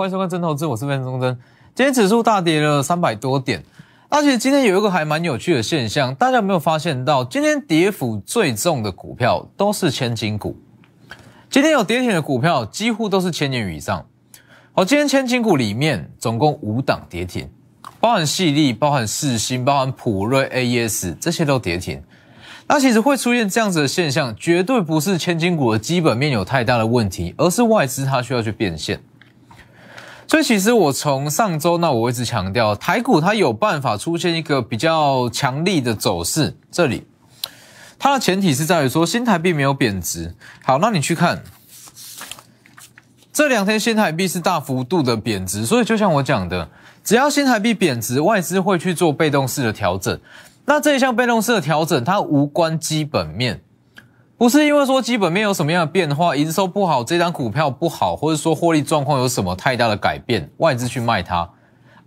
欢迎收看真投资，我是范中真。今天指数大跌了三百多点，而且今天有一个还蛮有趣的现象，大家有没有发现到？今天跌幅最重的股票都是千金股，今天有跌停的股票几乎都是千元以上。好，今天千金股里面总共五档跌停，包含细粒、包含世星、包含普瑞、AES 这些都跌停。那其实会出现这样子的现象，绝对不是千金股的基本面有太大的问题，而是外资它需要去变现。所以其实我从上周那我一直强调，台股它有办法出现一个比较强力的走势，这里它的前提是在于说新台币没有贬值。好，那你去看这两天新台币是大幅度的贬值，所以就像我讲的，只要新台币贬值，外资会去做被动式的调整。那这一项被动式的调整，它无关基本面，不是因为说基本面有什么样的变化，营收不好，这张股票不好，或者说获利状况有什么太大的改变，外资去卖它，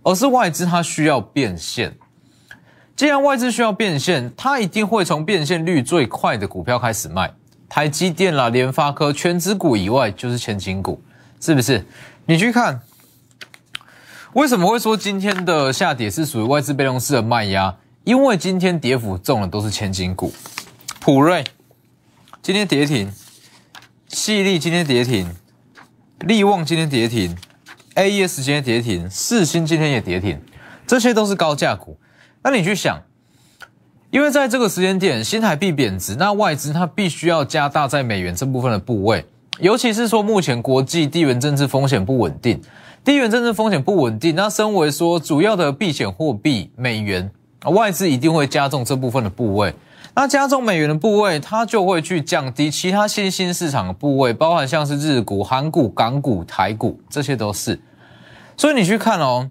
而是外资它需要变现。既然外资需要变现，它一定会从变现率最快的股票开始卖，台积电啦、联发科、全指股以外就是千金股，是不是？你去看，为什么会说今天的下跌是属于外资被动式的卖压？因为今天跌幅重的都是千金股，普瑞今天跌停，细粒今天跌停，利旺今天跌停，AES 今天跌停，四星今天也跌停，这些都是高价股。那你去想，因为在这个时间点，新台币贬值，那外资它必须要加大在美元这部分的部位，尤其是说目前国际地缘政治风险不稳定，地缘政治风险不稳定，那身为说主要的避险货币美元。外资一定会加重这部分的部位，那加重美元的部位，它就会去降低其他新兴市场的部位，包含像是日股、韩股、港股、台股，这些都是。所以你去看哦，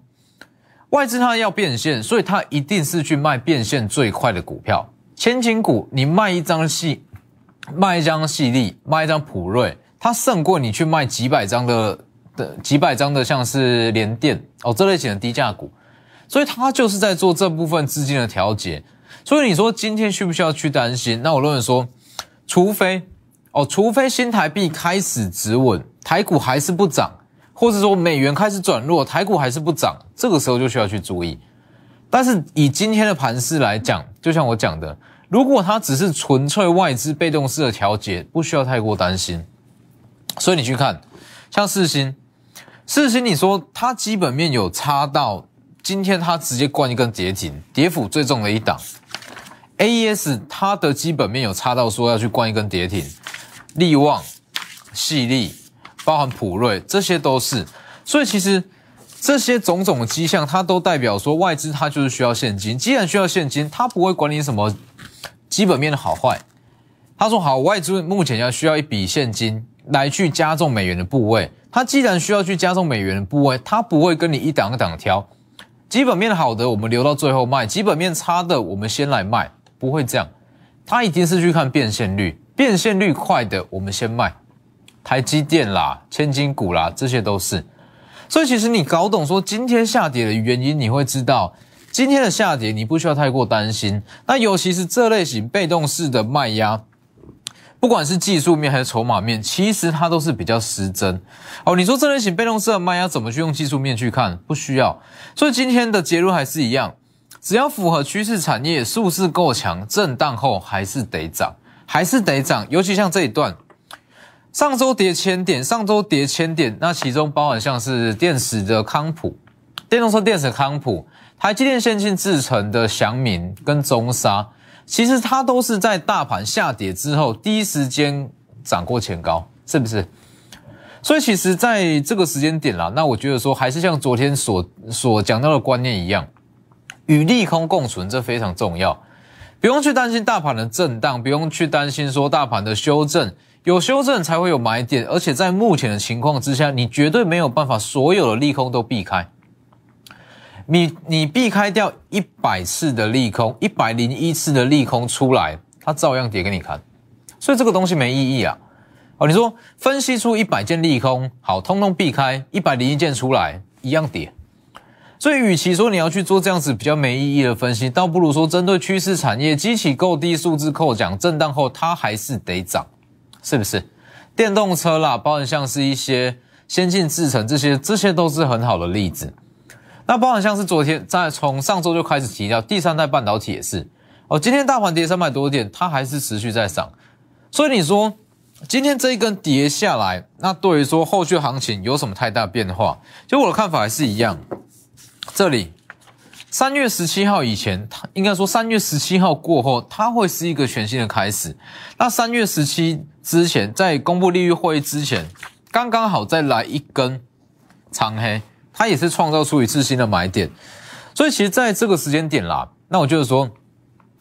外资它要变现，所以它一定是去卖变现最快的股票。千金股，你卖一张细，卖一张细粒，卖一张普瑞，它胜过你去卖几百张的的几百张的像是联电哦这类型的低价股。所以它就是在做这部分资金的调节，所以你说今天需不需要去担心？那我认为说，除非哦，除非新台币开始止稳，台股还是不涨，或者说美元开始转弱，台股还是不涨，这个时候就需要去注意。但是以今天的盘势来讲，就像我讲的，如果它只是纯粹外资被动式的调节，不需要太过担心。所以你去看，像四星，四星你说它基本面有差到。今天它直接灌一根跌停，跌幅最重的一档，AES 它的基本面有差到说要去灌一根跌停，利旺、细粒、包含普瑞，这些都是，所以其实这些种种的迹象，它都代表说外资它就是需要现金，既然需要现金，它不会管你什么基本面的好坏，他说好，外资目前要需要一笔现金来去加重美元的部位，它既然需要去加重美元的部位，它不会跟你一档一档挑。基本面好的，我们留到最后卖；基本面差的，我们先来卖，不会这样。他一定是去看变现率，变现率快的，我们先卖。台积电啦、千金股啦，这些都是。所以其实你搞懂说今天下跌的原因，你会知道今天的下跌你不需要太过担心。那尤其是这类型被动式的卖压。不管是技术面还是筹码面，其实它都是比较失真。哦，你说这类型被动式的卖压怎么去用技术面去看？不需要。所以今天的结论还是一样，只要符合趋势产业，数字够强，震荡后还是得涨，还是得涨。尤其像这一段，上周跌千点，上周跌千点，那其中包含像是电池的康普、电动车电池康普、台积电先进制成的祥明跟中沙。其实它都是在大盘下跌之后第一时间涨过前高，是不是？所以其实在这个时间点啦，那我觉得说还是像昨天所所讲到的观念一样，与利空共存，这非常重要。不用去担心大盘的震荡，不用去担心说大盘的修正，有修正才会有买点，而且在目前的情况之下，你绝对没有办法所有的利空都避开。你你避开掉一百次的利空，一百零一次的利空出来，它照样跌给你看，所以这个东西没意义啊！哦，你说分析出一百件利空，好，通通避开，一百零一件出来一样跌，所以与其说你要去做这样子比较没意义的分析，倒不如说针对趋势产业，激起够低数字扣奖，震荡后它还是得涨，是不是？电动车啦，包含像是一些先进制程这些，这些都是很好的例子。那包含像是昨天在从上周就开始提到第三代半导体也是哦，今天大盘跌三百多点，它还是持续在涨。所以你说今天这一根跌下来，那对于说后续行情有什么太大变化？就我的看法还是一样，这里。三月十七号以前，它应该说三月十七号过后，它会是一个全新的开始。那三月十七之前，在公布利率会议之前，刚刚好再来一根长黑，它也是创造出一次新的买点。所以其实在这个时间点啦，那我就是说，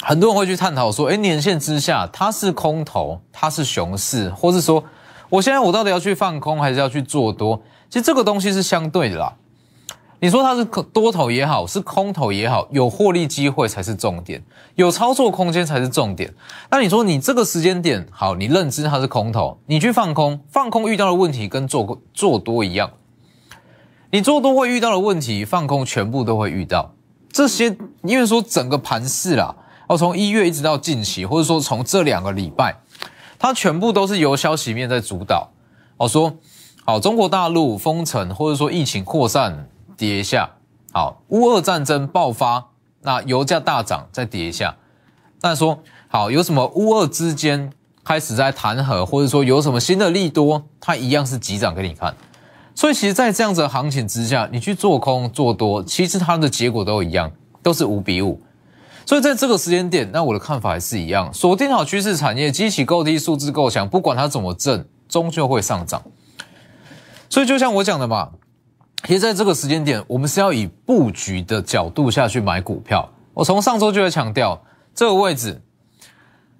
很多人会去探讨说，哎，年线之下它是空头，它是熊市，或是说，我现在我到底要去放空还是要去做多？其实这个东西是相对的啦。你说它是多头也好，是空头也好，有获利机会才是重点，有操作空间才是重点。那你说你这个时间点好，你认知它是空头，你去放空，放空遇到的问题跟做做多一样，你做多会遇到的问题，放空全部都会遇到。这些因为说整个盘势啦，哦，从一月一直到近期，或者说从这两个礼拜，它全部都是由消息面在主导。哦，说好中国大陆封城，或者说疫情扩散。跌一下，好，乌俄战争爆发，那油价大涨，再跌一下。那说好，有什么乌俄之间开始在谈和，或者说有什么新的利多，它一样是急涨给你看。所以其实，在这样子的行情之下，你去做空做多，其实它的结果都一样，都是五比五。所以在这个时间点，那我的看法还是一样，锁定好趋势产业，机器够低，数字够强，不管它怎么挣，终究会上涨。所以就像我讲的嘛。其实在这个时间点，我们是要以布局的角度下去买股票。我从上周就在强调，这个位置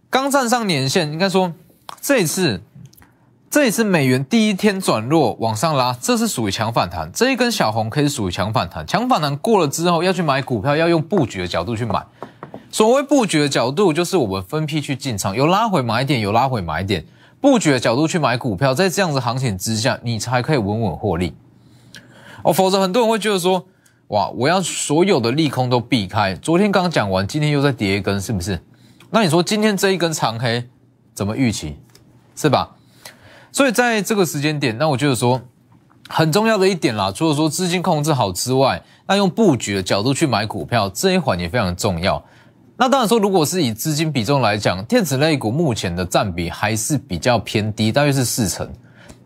刚站上年线，应该说这一次，这一次美元第一天转弱往上拉，这是属于强反弹。这一根小红可以属于强反弹，强反弹过了之后要去买股票，要用布局的角度去买。所谓布局的角度，就是我们分批去进场，有拉回买点，有拉回买点，布局的角度去买股票，在这样子行情之下，你才可以稳稳获利。哦，否则很多人会觉得说，哇，我要所有的利空都避开。昨天刚讲完，今天又在跌一根，是不是？那你说今天这一根长黑怎么预期，是吧？所以在这个时间点，那我觉得说很重要的一点啦，除了说资金控制好之外，那用布局的角度去买股票这一环也非常重要。那当然说，如果是以资金比重来讲，电子类股目前的占比还是比较偏低，大约是四成。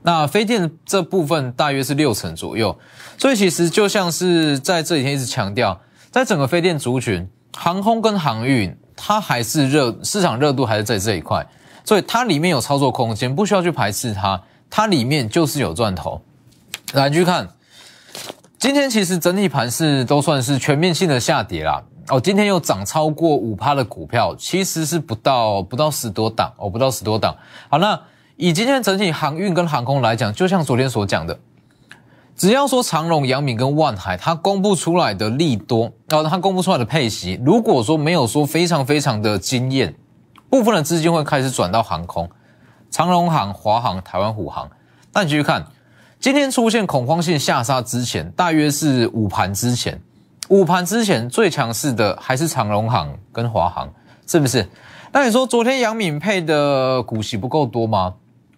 那飞电这部分大约是六成左右，所以其实就像是在这几天一直强调，在整个飞电族群，航空跟航运它还是热，市场热度还是在这一块，所以它里面有操作空间，不需要去排斥它，它里面就是有赚头。来去看，今天其实整体盘是都算是全面性的下跌啦。哦，今天又涨超过五趴的股票，其实是不到不到十多档哦，不到十多档。好，那。以今天整体航运跟航空来讲，就像昨天所讲的，只要说长荣、阳敏跟万海，它公布出来的利多，然后它公布出来的配息，如果说没有说非常非常的惊艳，部分的资金会开始转到航空，长荣航、华航、台湾虎航。那你继续看，今天出现恐慌性下杀之前，大约是午盘之前，午盘之前最强势的还是长荣航跟华航，是不是？那你说昨天杨敏配的股息不够多吗？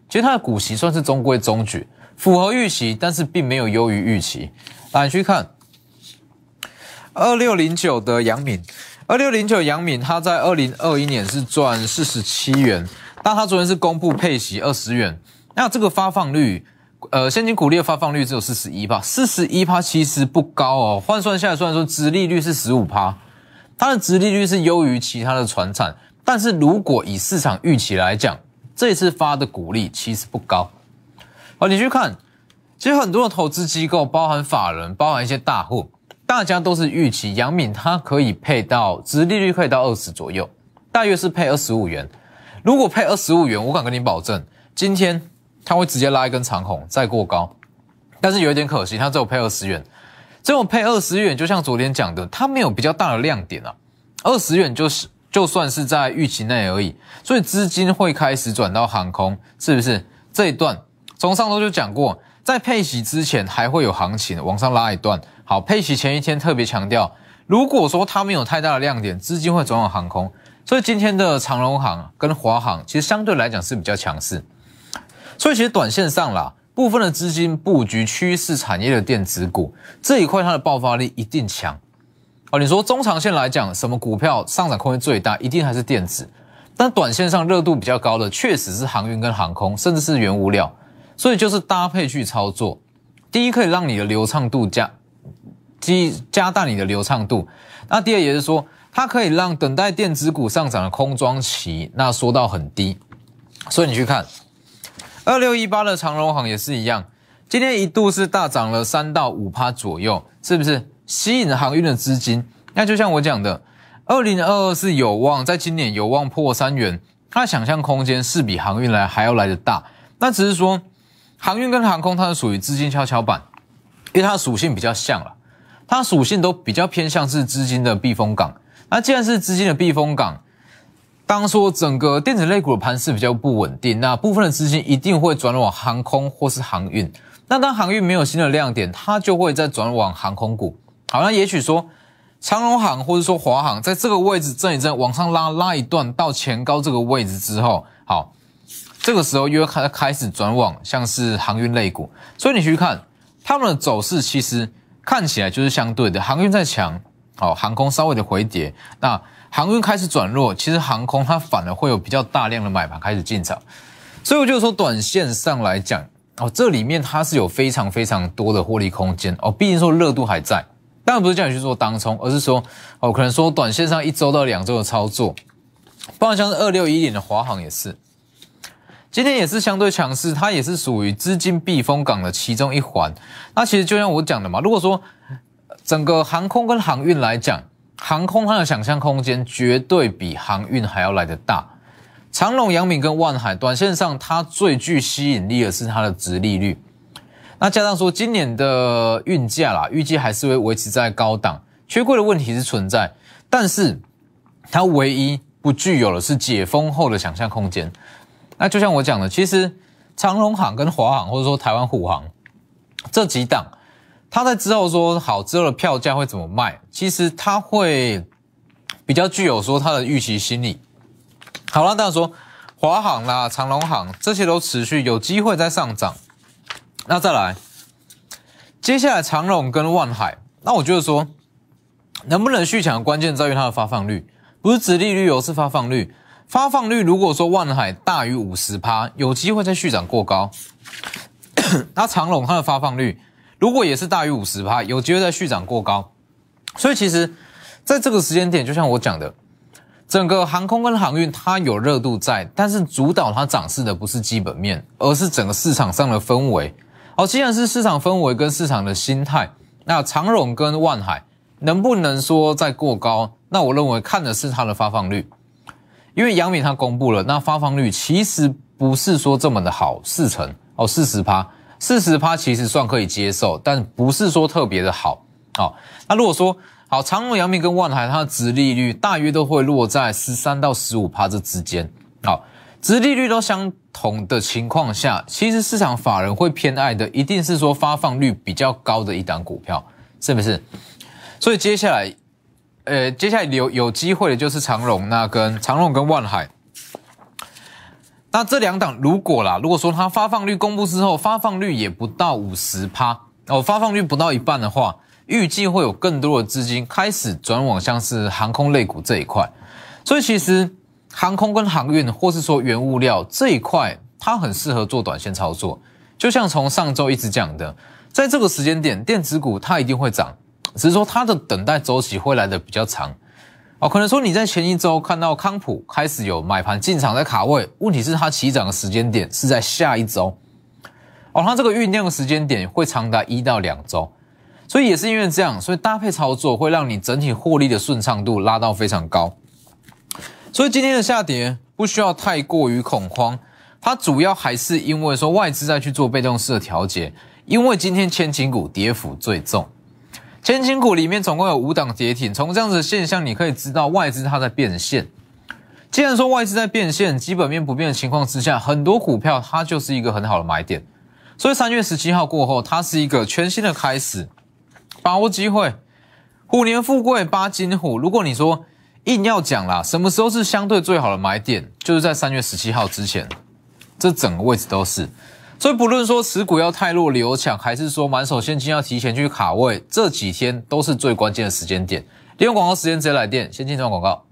其实它的股息算是中规中矩，符合预期，但是并没有优于预期。来去看二六零九的杨敏，二六零九杨敏，它在二零二一年是赚四十七元，但它昨天是公布配息二十元，那这个发放率，呃，现金股利的发放率只有四十一趴，四十一趴其实不高哦，换算下来，虽然说殖利率是十五趴，它的殖利率是优于其他的船产，但是如果以市场预期来讲，这次发的股利其实不高，好，你去看，其实很多的投资机构，包含法人，包含一些大户，大家都是预期杨敏它可以配到，殖利率可以到二十左右，大约是配二十五元。如果配二十五元，我敢跟你保证，今天它会直接拉一根长红，再过高。但是有一点可惜，它只有配二十元，这种配二十元，就像昨天讲的，它没有比较大的亮点啊，二十元就是。就算是在预期内而已，所以资金会开始转到航空，是不是？这一段从上周就讲过，在配息之前还会有行情往上拉一段。好，配息前一天特别强调，如果说它没有太大的亮点，资金会转往航空。所以今天的长荣航跟华航其实相对来讲是比较强势。所以其实短线上啦，部分的资金布局趋势产业的电子股这一块，它的爆发力一定强。哦，你说中长线来讲，什么股票上涨空间最大？一定还是电子。但短线上热度比较高的，确实是航运跟航空，甚至是原物料。所以就是搭配去操作，第一可以让你的流畅度加，加加大你的流畅度。那第二也是说，它可以让等待电子股上涨的空窗期那缩到很低。所以你去看二六一八的长荣行也是一样，今天一度是大涨了三到五趴左右，是不是吸引航运的资金？那就像我讲的，二零二二是有望在今年有望破三元，它想象空间是比航运来还要来的大。那只是说。航运跟航空，它是属于资金跷跷板，因为它属性比较像了，它属性都比较偏向是资金的避风港。那既然是资金的避风港，当说整个电子类股的盘势比较不稳定，那部分的资金一定会转往航空或是航运。那当航运没有新的亮点，它就会再转往航空股。好，那也许说长荣航或者说华航在这个位置震一震，往上拉拉一段到前高这个位置之后，好。这个时候又开开始转往像是航运类股，所以你去看他们的走势，其实看起来就是相对的，航运在强，好，航空稍微的回跌，那航运开始转弱，其实航空它反而会有比较大量的买盘开始进场，所以我就说短线上来讲，哦，这里面它是有非常非常多的获利空间哦，毕竟说热度还在，当然不是叫你去做当冲，而是说哦，可能说短线上一周到两周的操作，包括像是二六一点的华航也是。今天也是相对强势，它也是属于资金避风港的其中一环。那其实就像我讲的嘛，如果说整个航空跟航运来讲，航空它的想象空间绝对比航运还要来得大。长隆、阳明跟万海，短线上它最具吸引力的是它的值利率。那加上说今年的运价啦，预计还是会维持在高档，缺柜的问题是存在，但是它唯一不具有的是解封后的想象空间。那就像我讲的，其实长荣航跟华航或者说台湾虎航这几档，它在之后说好之后的票价会怎么卖，其实它会比较具有说它的预期心理。好了，大家说华航啦、长荣航这些都持续有机会在上涨。那再来，接下来长荣跟万海，那我觉得说能不能续强，关键在于它的发放率，不是殖利率，而是发放率。发放率如果说万海大于五十趴，有机会再续涨过高。那长隆它的发放率如果也是大于五十趴，有机会再续涨过高。所以其实在这个时间点，就像我讲的，整个航空跟航运它有热度在，但是主导它涨势的不是基本面，而是整个市场上的氛围。好，既然是市场氛围跟市场的心态，那长荣跟万海能不能说再过高？那我认为看的是它的发放率。因为杨敏他公布了，那发放率其实不是说这么的好，四成哦，四十趴，四十趴其实算可以接受，但不是说特别的好。好，那如果说好，长荣、杨敏跟万海，它的值利率大约都会落在十三到十五趴这之间。好，值利率都相同的情况下，其实市场法人会偏爱的一定是说发放率比较高的一档股票，是不是？所以接下来。呃，接下来有有机会的就是长荣，那跟长荣跟万海，那这两档如果啦，如果说它发放率公布之后，发放率也不到五十趴哦，发放率不到一半的话，预计会有更多的资金开始转往像是航空类股这一块，所以其实航空跟航运或是说原物料这一块，它很适合做短线操作，就像从上周一直讲的，在这个时间点，电子股它一定会涨。只是说它的等待周期会来的比较长，哦，可能说你在前一周看到康普开始有买盘进场在卡位，问题是它起涨的时间点是在下一周，哦，它这个酝酿的时间点会长达一到两周，所以也是因为这样，所以搭配操作会让你整体获利的顺畅度拉到非常高，所以今天的下跌不需要太过于恐慌，它主要还是因为说外资在去做被动式的调节，因为今天千金股跌幅最重。千金股里面总共有五档跌停，从这样子的现象，你可以知道外资它在变现。既然说外资在变现，基本面不变的情况之下，很多股票它就是一个很好的买点。所以三月十七号过后，它是一个全新的开始，把握机会。虎年富贵八金虎，如果你说硬要讲啦，什么时候是相对最好的买点，就是在三月十七号之前，这整个位置都是。所以不论说持股要太弱留抢，还是说满手现金要提前去卡位，这几天都是最关键的时间点。利用广告时间直接来电，先进段广告。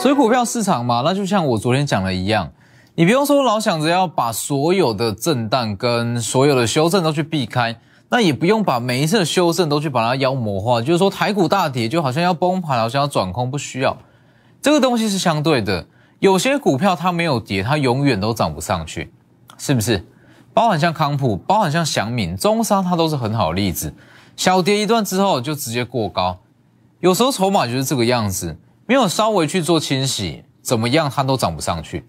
所以股票市场嘛，那就像我昨天讲的一样，你不用说老想着要把所有的震荡跟所有的修正都去避开，那也不用把每一次的修正都去把它妖魔化，就是说台股大跌就好像要崩盘，好像要转空，不需要。这个东西是相对的，有些股票它没有跌，它永远都涨不上去，是不是？包含像康普，包含像祥敏、中沙，它都是很好的例子。小跌一段之后就直接过高，有时候筹码就是这个样子。没有稍微去做清洗，怎么样它都涨不上去。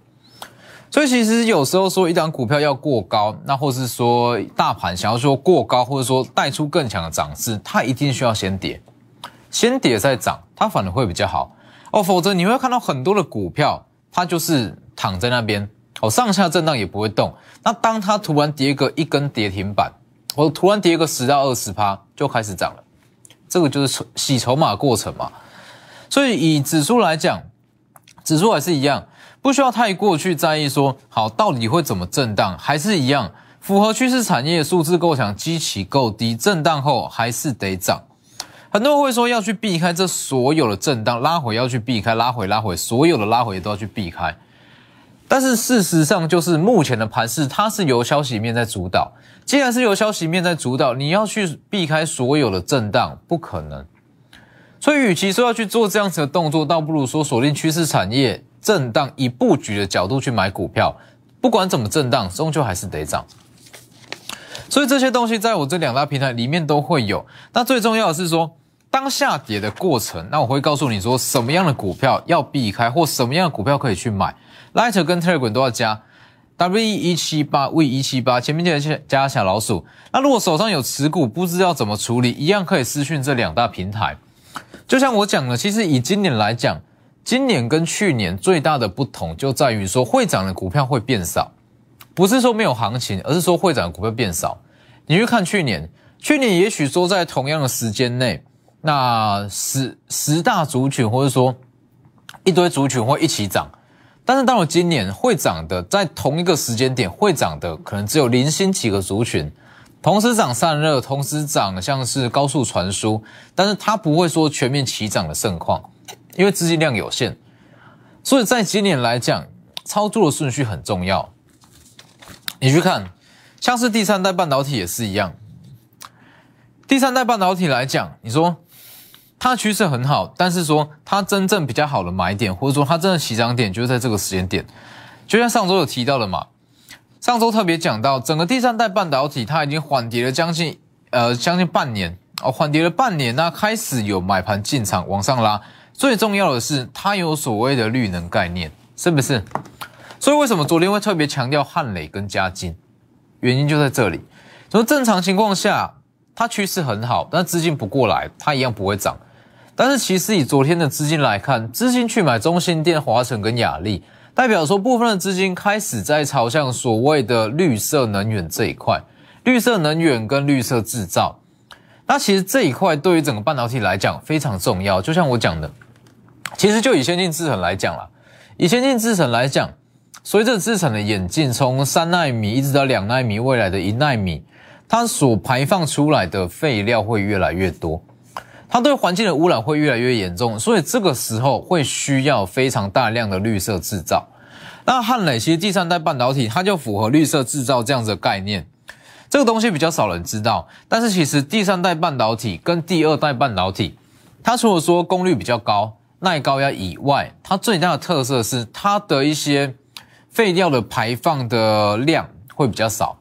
所以其实有时候说一档股票要过高，那或是说大盘想要说过高，或者说带出更强的涨势，它一定需要先跌，先跌再涨，它反而会比较好哦。否则你会看到很多的股票，它就是躺在那边哦，上下震荡也不会动。那当它突然跌个一根跌停板，或突然跌个十到二十趴，就开始涨了。这个就是洗筹码过程嘛。所以以指数来讲，指数还是一样，不需要太过去在意说好到底会怎么震荡，还是一样符合趋势产业数字够强，基期够低，震荡后还是得涨。很多人会说要去避开这所有的震荡拉回，要去避开拉回拉回，所有的拉回都要去避开。但是事实上就是目前的盘势，它是由消息面在主导。既然是由消息面在主导，你要去避开所有的震荡，不可能。所以，与其说要去做这样子的动作，倒不如说锁定趋势产业震荡，以布局的角度去买股票。不管怎么震荡，终究还是得涨。所以这些东西在我这两大平台里面都会有。那最重要的是说，当下跌的过程，那我会告诉你说什么样的股票要避开，或什么样的股票可以去买。Light 跟 Telegram 都要加 W 一七八 V 一七八，前面记得加小老鼠。那如果手上有持股，不知道怎么处理，一样可以私讯这两大平台。就像我讲的，其实以今年来讲，今年跟去年最大的不同就在于说，会涨的股票会变少，不是说没有行情，而是说会涨的股票变少。你去看去年，去年也许说在同样的时间内，那十十大族群或者说一堆族群会一起涨，但是到了今年，会涨的在同一个时间点会涨的可能只有零星几个族群。同时涨散热，同时涨像是高速传输，但是它不会说全面齐涨的盛况，因为资金量有限，所以在今年来讲，操作的顺序很重要。你去看，像是第三代半导体也是一样，第三代半导体来讲，你说它趋势很好，但是说它真正比较好的买点，或者说它真的起涨点，就是在这个时间点，就像上周有提到的嘛。上周特别讲到，整个第三代半导体它已经缓跌了将近呃将近半年哦，缓跌了半年，那开始有买盘进场往上拉。最重要的是，它有所谓的绿能概念，是不是？所以为什么昨天会特别强调汉磊跟嘉金？原因就在这里。从正常情况下，它趋势很好，但资金不过来，它一样不会涨。但是其实以昨天的资金来看，资金去买中心电、华晨跟雅力。代表说，部分的资金开始在朝向所谓的绿色能源这一块，绿色能源跟绿色制造。那其实这一块对于整个半导体来讲非常重要。就像我讲的，其实就以先进制程来讲啦，以先进制程来讲，随着制程的演进，从三纳米一直到两纳米，未来的一纳米，它所排放出来的废料会越来越多。它对环境的污染会越来越严重，所以这个时候会需要非常大量的绿色制造。那汉磊其实第三代半导体，它就符合绿色制造这样子的概念。这个东西比较少人知道，但是其实第三代半导体跟第二代半导体，它除了说功率比较高、耐高压以外，它最大的特色是它的一些废料的排放的量会比较少。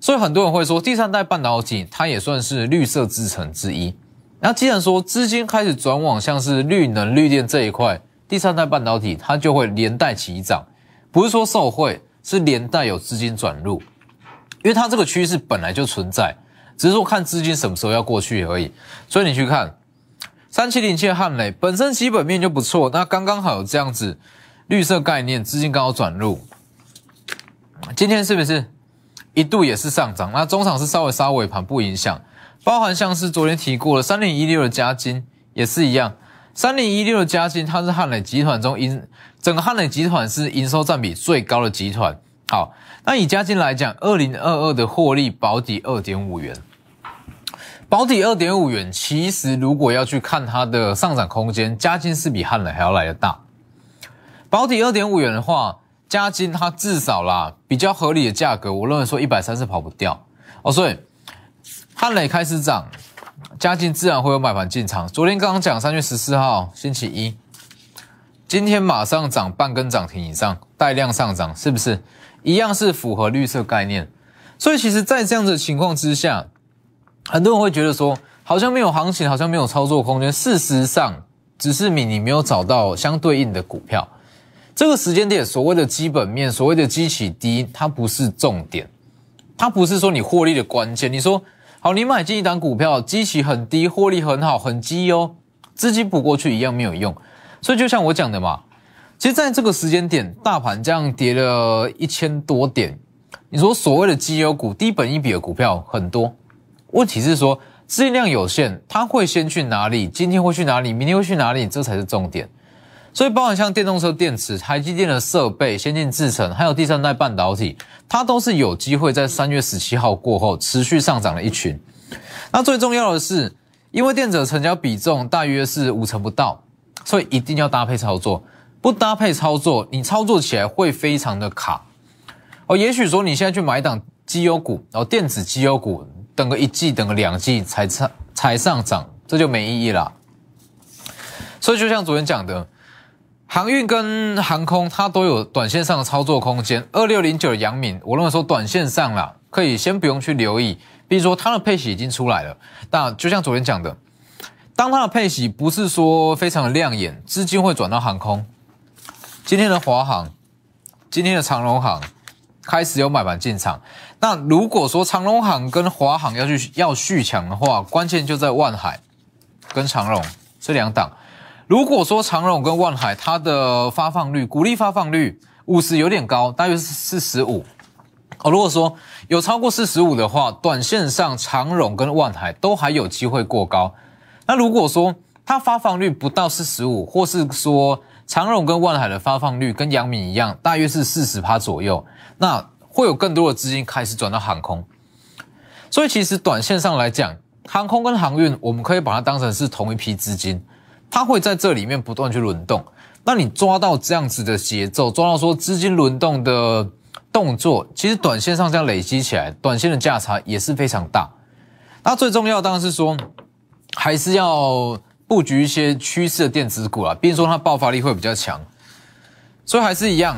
所以很多人会说，第三代半导体它也算是绿色制程之一。那既然说资金开始转往像是绿能、绿电这一块，第三代半导体它就会连带起涨，不是说受惠，是连带有资金转入，因为它这个趋势本来就存在，只是说看资金什么时候要过去而已。所以你去看三七零七的汉雷本身基本面就不错，那刚刚好有这样子绿色概念，资金刚好转入，今天是不是一度也是上涨？那中场是稍微杀尾盘不影响。包含像是昨天提过的三零一六的加金也是一样，三零一六的嘉金，它是汉磊集团中营整个汉磊集团是营收占比最高的集团。好，那以嘉金来讲，二零二二的获利保底二点五元，保底二点五元，其实如果要去看它的上涨空间，嘉金是比汉磊还要来的大。保底二点五元的话，嘉金它至少啦比较合理的价格，我认为说一百三是跑不掉哦。所以汉磊开始涨，嘉金自然会有买盘进场。昨天刚刚讲三月十四号星期一，今天马上涨半根涨停以上，带量上涨，是不是一样是符合绿色概念？所以其实，在这样的情况之下，很多人会觉得说，好像没有行情，好像没有操作空间。事实上，只是你你没有找到相对应的股票。这个时间点，所谓的基本面，所谓的基企低，它不是重点，它不是说你获利的关键。你说好，你买进一档股票，基企很低，获利很好，很基哦，资金补过去一样没有用。所以就像我讲的嘛，其实在这个时间点，大盘这样跌了一千多点，你说所谓的绩优股、低本一比的股票很多，问题是说资金量有限，它会先去哪里？今天会去哪里？明天会去哪里？这才是重点。所以，包含像电动车电池、台积电的设备、先进制程，还有第三代半导体，它都是有机会在三月十七号过后持续上涨的一群。那最重要的是，因为电子成交比重大约是五成不到，所以一定要搭配操作。不搭配操作，你操作起来会非常的卡。哦，也许说你现在去买一档绩优股，然后电子绩优股，等个一季、等个两季才上才上涨，这就没意义了。所以，就像昨天讲的。航运跟航空，它都有短线上的操作空间。二六零九的阳明，我认为说短线上啦，可以先不用去留意。比如说它的配息已经出来了，但就像昨天讲的，当它的配息不是说非常的亮眼，资金会转到航空。今天的华航，今天的长荣航开始有买盘进场。那如果说长荣行跟华航要去要续强的话，关键就在万海跟长荣这两档。如果说长荣跟万海它的发放率，股利发放率五十有点高，大约是四十五。哦，如果说有超过四十五的话，短线上长荣跟万海都还有机会过高。那如果说它发放率不到四十五，或是说长荣跟万海的发放率跟阳明一样，大约是四十趴左右，那会有更多的资金开始转到航空。所以其实短线上来讲，航空跟航运，我们可以把它当成是同一批资金。它会在这里面不断去轮动，那你抓到这样子的节奏，抓到说资金轮动的动作，其实短线上这样累积起来，短线的价差也是非常大。那最重要当然是说，还是要布局一些趋势的电子股啊，比如说它爆发力会比较强，所以还是一样。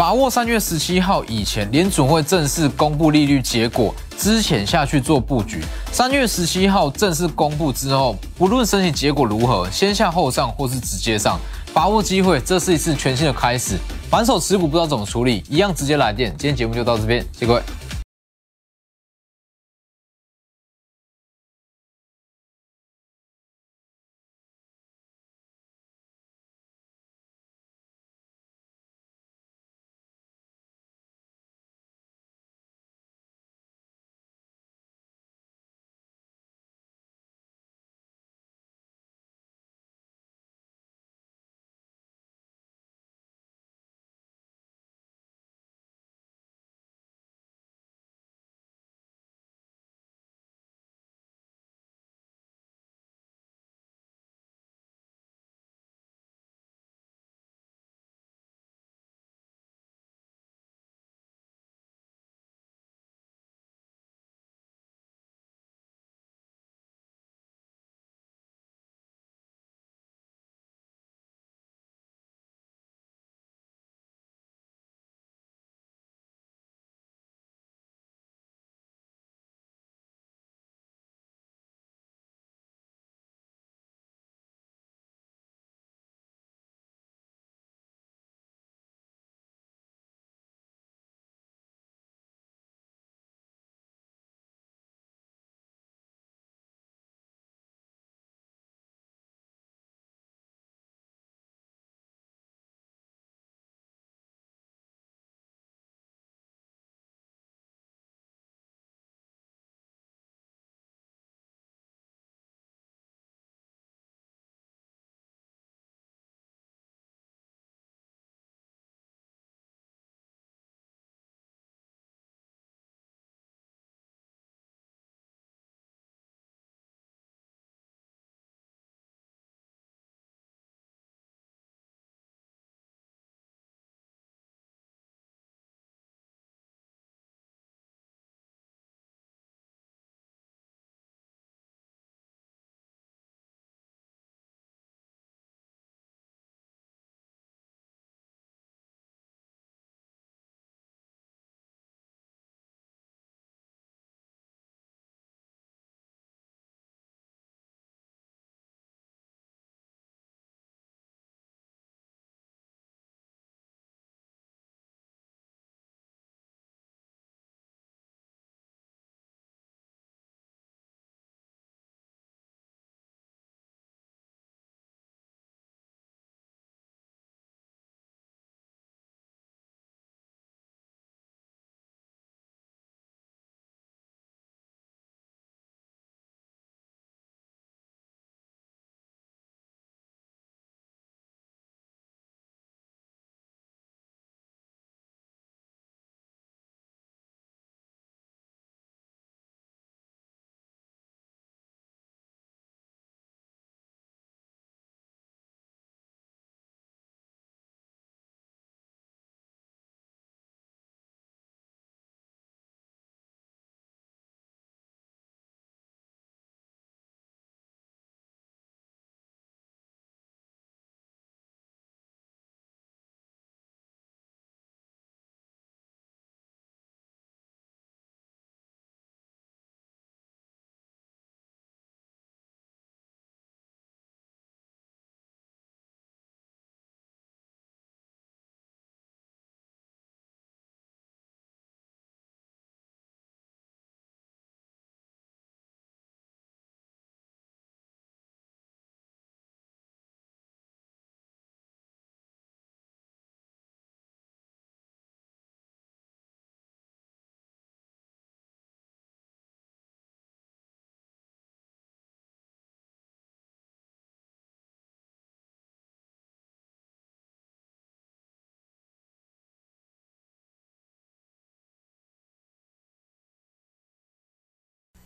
把握三月十七号以前，联准会正式公布利率结果之前下去做布局。三月十七号正式公布之后，不论申请结果如何，先下后上或是直接上，把握机会，这是一次全新的开始。反手持股不知道怎么处理，一样直接来电。今天节目就到这边，谢谢各位。